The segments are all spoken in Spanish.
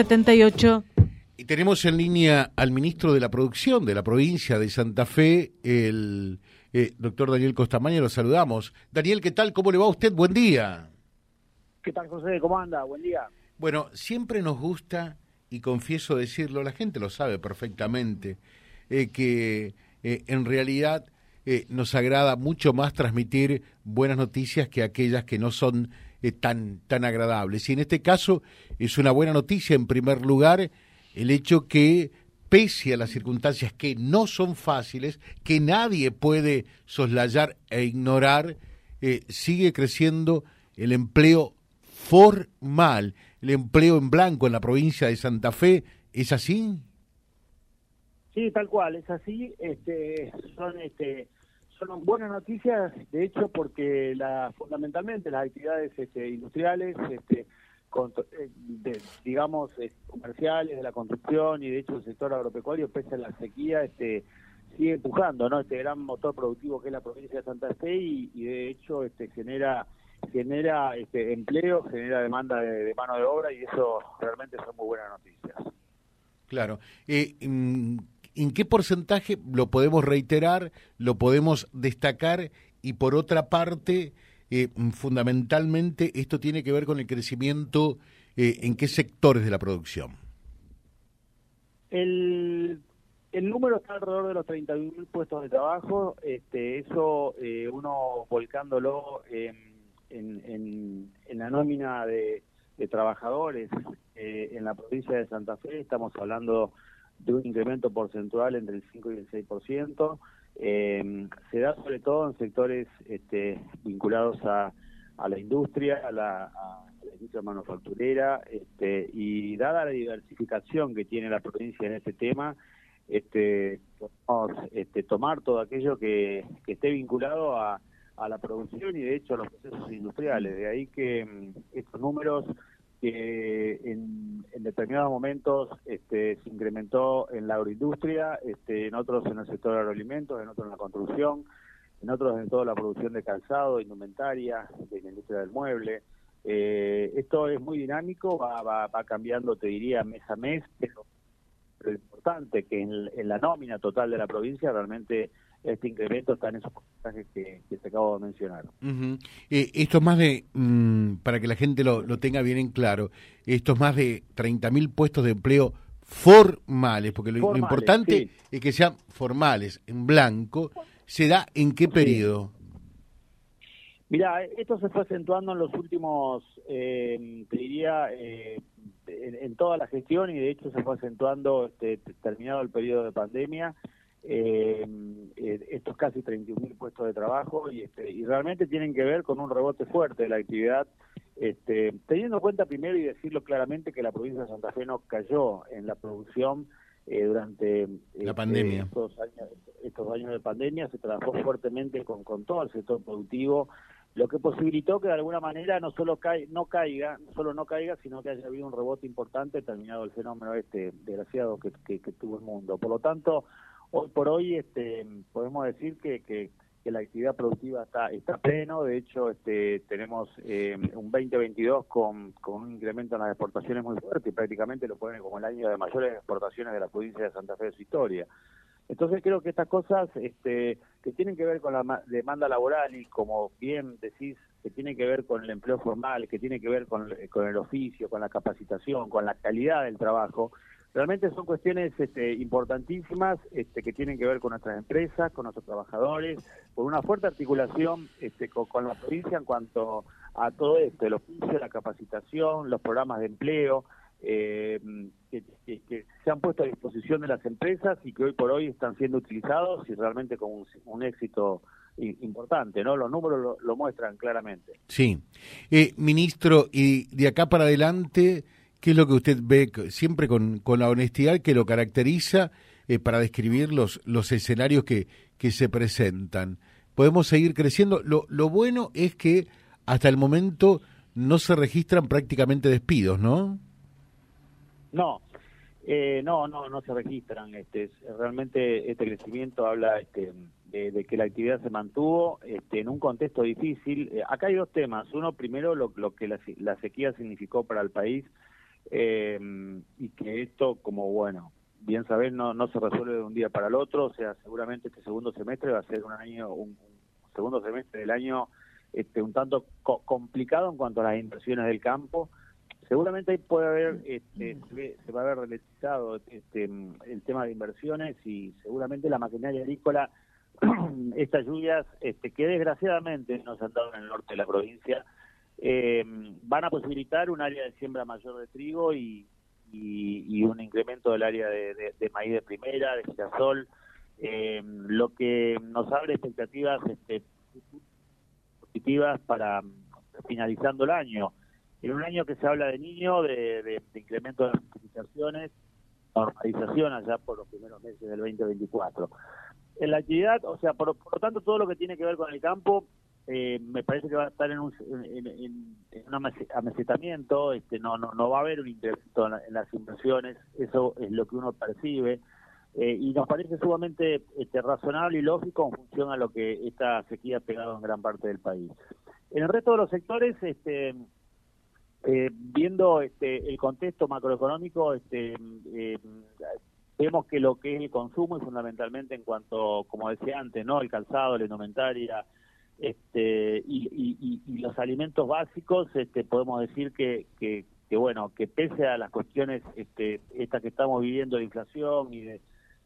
78. Y tenemos en línea al ministro de la Producción de la provincia de Santa Fe, el eh, doctor Daniel Costamaña, lo saludamos. Daniel, ¿qué tal? ¿Cómo le va a usted? Buen día. ¿Qué tal, José? ¿Cómo anda? Buen día. Bueno, siempre nos gusta, y confieso decirlo, la gente lo sabe perfectamente, eh, que eh, en realidad nos agrada mucho más transmitir buenas noticias que aquellas que no son tan, tan agradables. Y en este caso es una buena noticia, en primer lugar, el hecho que, pese a las circunstancias que no son fáciles, que nadie puede soslayar e ignorar, eh, sigue creciendo el empleo formal, el empleo en blanco en la provincia de Santa Fe. ¿Es así? Sí, tal cual, es así. Este, son este, son buenas noticias, de hecho, porque la, fundamentalmente las actividades este, industriales, este, eh, digamos, eh, comerciales, de la construcción y de hecho el sector agropecuario, pese a la sequía, este, sigue empujando, ¿no? Este gran motor productivo que es la provincia de Santa Fe y, de hecho este genera genera este empleo, genera demanda de, mano de obra y eso realmente son muy buenas noticias. Claro. Eh, mm, ¿En qué porcentaje lo podemos reiterar, lo podemos destacar y por otra parte, eh, fundamentalmente esto tiene que ver con el crecimiento eh, en qué sectores de la producción? El, número está alrededor de los 31.000 puestos de trabajo, este, eso eh, uno volcándolo en, en, en, la nómina de trabajadores en la provincia de Santa Fe, estamos hablando de un incremento porcentual entre el 5 y el 6%. Eh, se da sobre todo en sectores este, vinculados a, a, la industria, a la, a la industria manufacturera, este, y dada la diversificación que tiene la provincia en este tema, este, podemos este, tomar todo aquello que, esté vinculado a, a la producción y de hecho a los procesos industriales. De ahí que mm, estos números que en, determinados momentos este, se incrementó en la agroindustria, este, en otros en el sector de agroalimentos, en otros en la construcción, en otros en toda la producción de calzado, indumentaria, de la industria del mueble. Eh, esto es muy dinámico, va, va, cambiando, te diría, mes a mes, pero, lo importante que en la nómina total de la provincia realmente este incremento está en esos porcentajes que, que te acabo de mencionar. Eh, esto es más de, mm, para que la gente lo, lo, tenga bien en claro, esto es más de 30.000 puestos de empleo formales, porque lo, importante es que sean formales, en blanco. ¿Se da en qué periodo? Mira, esto se fue acentuando en los últimos, eh, te diría, eh, en, toda la gestión y de hecho se fue acentuando este, terminado el periodo de pandemia eh, estos casi 31.000 puestos de trabajo y, este, y realmente tienen que ver con un rebote fuerte de la actividad, este, teniendo en cuenta primero y decirlo claramente que la provincia de Santa Fe no cayó en la producción eh, durante la este, pandemia. Estos, años, de pandemia, se trabajó fuertemente con, con todo el sector productivo, lo que posibilitó que de alguna manera no solo no caiga, no solo no caiga, sino que haya habido un rebote importante terminado el fenómeno este desgraciado que, que tuvo el mundo. Por lo tanto, hoy por hoy este, podemos decir que, la actividad productiva está pleno, de hecho este, tenemos eh, un 2022 con, con un incremento en las exportaciones muy fuerte y prácticamente lo ponen como el año de mayores exportaciones de la provincia de Santa Fe de su historia. Entonces creo que estas cosas este, que tienen que ver con la demanda laboral y como bien decís, que tienen que ver con el empleo formal, que tiene que ver con el oficio, con la capacitación, con la calidad del trabajo, Realmente son cuestiones este, importantísimas este, que tienen que ver con nuestras empresas, con nuestros trabajadores, con una fuerte articulación este, con, la provincia en cuanto a todo esto, el oficio, la capacitación, los programas de empleo, eh, que, se han puesto a disposición de las empresas y que hoy por hoy están siendo utilizados y realmente con un, éxito importante, ¿no? Los números lo, muestran claramente. Sí. Eh, ministro, y de acá para adelante... ¿Qué es lo que usted ve siempre con, con la honestidad que lo caracteriza eh, para describir los, los escenarios que, que se presentan? Podemos seguir creciendo. Lo, lo bueno es que hasta el momento no se registran prácticamente despidos, ¿no? No, eh, no, no, no se registran. Este, realmente este crecimiento habla este, de, que la actividad se mantuvo este, en un contexto difícil. Eh, acá hay dos temas. Uno, primero, lo, lo que la, la sequía significó para el país eh, y que esto, como bueno, bien saber, no, no se resuelve de un día para el otro, o sea, seguramente este segundo semestre va a ser un año, un, segundo semestre del año este, un tanto complicado en cuanto a las inversiones del campo. Seguramente ahí puede haber, este, se va a haber ralentizado este, el tema de inversiones y seguramente la maquinaria agrícola, estas lluvias este, que desgraciadamente nos han dado en el norte de la provincia, eh, van a posibilitar un área de siembra mayor de trigo y, y, un incremento del área de, maíz de primera, de girasol, eh, lo que nos abre expectativas este, positivas para finalizando el año. En un año que se habla de niño, de, incremento de las precipitaciones, normalización allá por los primeros meses del 2024. En la actividad, o sea, por, por lo tanto, todo lo que tiene que ver con el campo eh, me parece que va a estar en un, en, amesetamiento, este, no, no, no va a haber un incremento en, las inversiones, eso es lo que uno percibe, eh, y nos parece sumamente este, razonable y lógico en función a lo que esta sequía ha pegado en gran parte del país. En el resto de los sectores, este, eh, viendo este, el contexto macroeconómico, este, vemos que lo que es el consumo y fundamentalmente en cuanto, como decía antes, no el calzado, la indumentaria, este, y, los alimentos básicos, este, podemos decir que, que, bueno, que pese a las cuestiones este, estas que estamos viviendo de inflación y de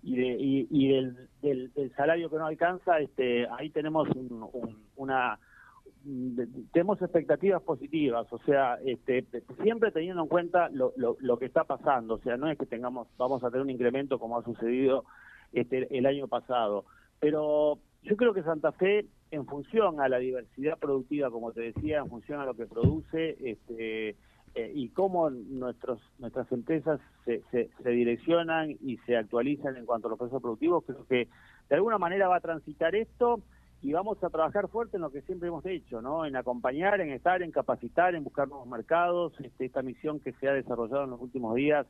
y, de, y, del, del, salario que no alcanza, este, ahí tenemos una tenemos expectativas positivas, o sea, este, siempre teniendo en cuenta lo, lo, lo, que está pasando, o sea, no es que tengamos, vamos a tener un incremento como ha sucedido este, el año pasado, pero yo creo que Santa Fe, en función a la diversidad productiva, como te decía, en función a lo que produce, este, eh, y cómo nuestros, nuestras empresas se, se, direccionan y se actualizan en cuanto a los procesos productivos, creo que de alguna manera va a transitar esto y vamos a trabajar fuerte en lo que siempre hemos hecho, ¿no? En acompañar, en estar, en capacitar, en buscar nuevos mercados. Este, esta misión que se ha desarrollado en los últimos días,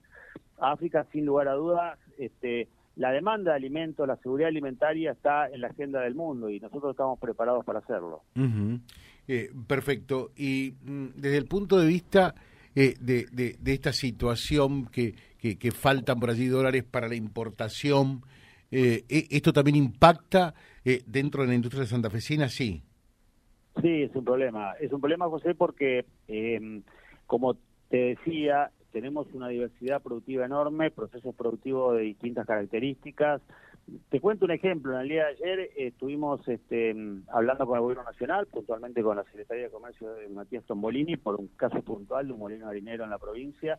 África, sin lugar a dudas, este, la demanda de alimentos, la seguridad alimentaria está en la agenda del mundo y nosotros estamos preparados para hacerlo. Eh, perfecto. Y mm, desde el punto de vista eh, de, de, esta situación que, que, faltan por allí dólares para la importación, eh, ¿e, ¿esto también impacta dentro de la industria de Santa Fecina? Sí. Sí, es un problema. Es un problema, José, porque, como te decía, tenemos una diversidad productiva enorme, procesos productivos de distintas características. Te cuento un ejemplo, en el día de ayer eh, estuvimos este, hablando con el Gobierno Nacional, puntualmente con la Secretaría de Comercio de Matías Tombolini, por un caso puntual de un molino harinero en la provincia,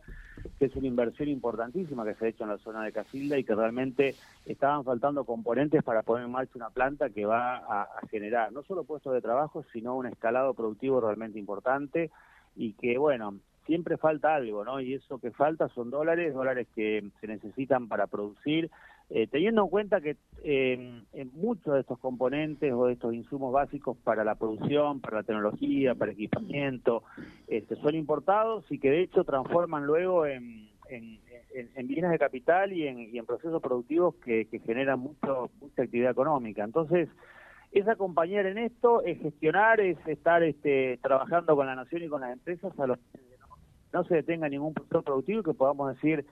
que es una inversión importantísima que se ha hecho en la zona de Casilda y que realmente estaban faltando componentes para poner en marcha una planta que va a generar no solo puestos de trabajo, sino un escalado productivo realmente importante y que, bueno, siempre falta algo, ¿no? Y eso que falta son dólares, dólares que se necesitan para producir, eh, teniendo en cuenta que eh, en muchos de estos componentes o de estos insumos básicos para la producción, para la tecnología, para equipamiento, este, son importados y que de hecho transforman luego en, bienes de capital y en, procesos productivos que, generan mucho, mucha actividad económica. Entonces, es acompañar en esto, es gestionar, es estar este, trabajando con la nación y con las empresas a los no se detenga ningún proceso productivo y que podamos decir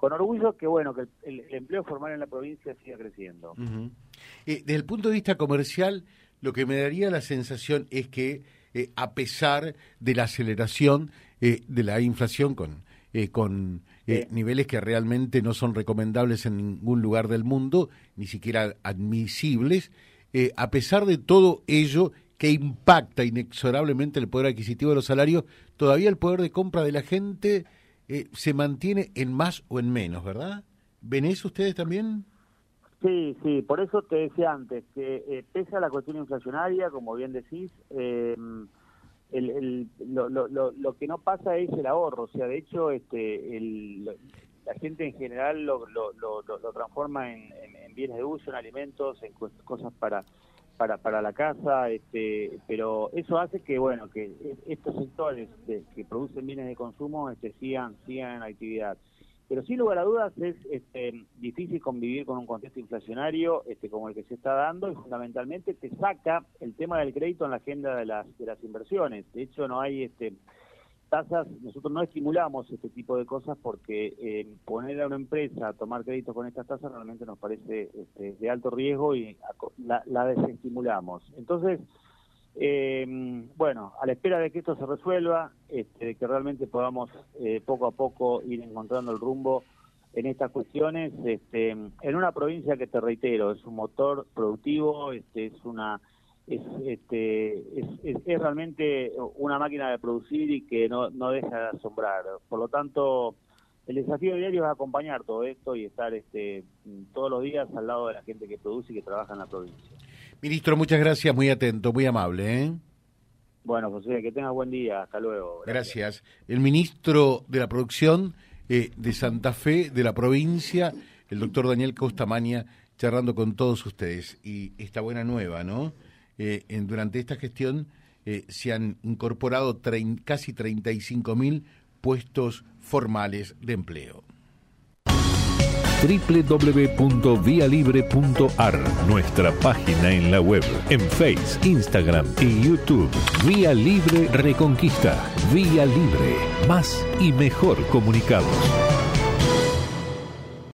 con orgullo que bueno que el, empleo formal en la provincia siga creciendo. Eh, desde el punto de vista comercial, lo que me daría la sensación es que eh, a pesar de la aceleración eh, de la inflación con con niveles que realmente no son recomendables en ningún lugar del mundo, ni siquiera admisibles, a pesar de todo ello que impacta inexorablemente el poder adquisitivo de los salarios, todavía el poder de compra de la gente eh, se mantiene en más o en menos, ¿verdad? ¿Ven eso ustedes también? Sí, sí, por eso te decía antes que eh, pese a la cuestión inflacionaria, como bien decís, eh, el, lo, lo, que no pasa es el ahorro, o sea, de hecho, este, el, la gente en general lo, lo, transforma en, en, bienes de uso, en alimentos, en cosas para para, para la casa, este, pero eso hace que, bueno, que estos sectores que producen bienes de consumo este, sigan, sigan en actividad. Pero sin lugar a dudas es este, difícil convivir con un contexto inflacionario este, como el que se está dando y fundamentalmente te saca el tema del crédito en la agenda de las, de las inversiones. De hecho, no hay este, tasas, nosotros no estimulamos este tipo de cosas porque eh, poner a una empresa a tomar créditos con estas tasas realmente nos parece este, de alto riesgo y la, desestimulamos. Entonces, eh, bueno, a la espera de que esto se resuelva, este, de que realmente podamos eh, poco a poco ir encontrando el rumbo en estas cuestiones, este, en una provincia que te reitero, es un motor productivo, este, es una es, este, es, realmente una máquina de producir y que no, no deja de asombrar. Por lo tanto, el desafío diario es acompañar todo esto y estar este, todos los días al lado de la gente que produce y que trabaja en la provincia. Ministro, muchas gracias, muy atento, muy amable. ¿eh? Bueno, José, que tengas buen día, hasta luego. Gracias. El ministro de la Producción eh, de Santa Fe, de la provincia, el doctor Daniel Costamaña, charlando con todos ustedes. Y esta buena nueva, ¿no? Eh, durante esta gestión eh, se han incorporado casi 35 mil puestos formales de empleo www.vialibre.ar, nuestra página en la web, en Face, Instagram y YouTube. Vía Libre Reconquista. Vía Libre. Más y mejor comunicados.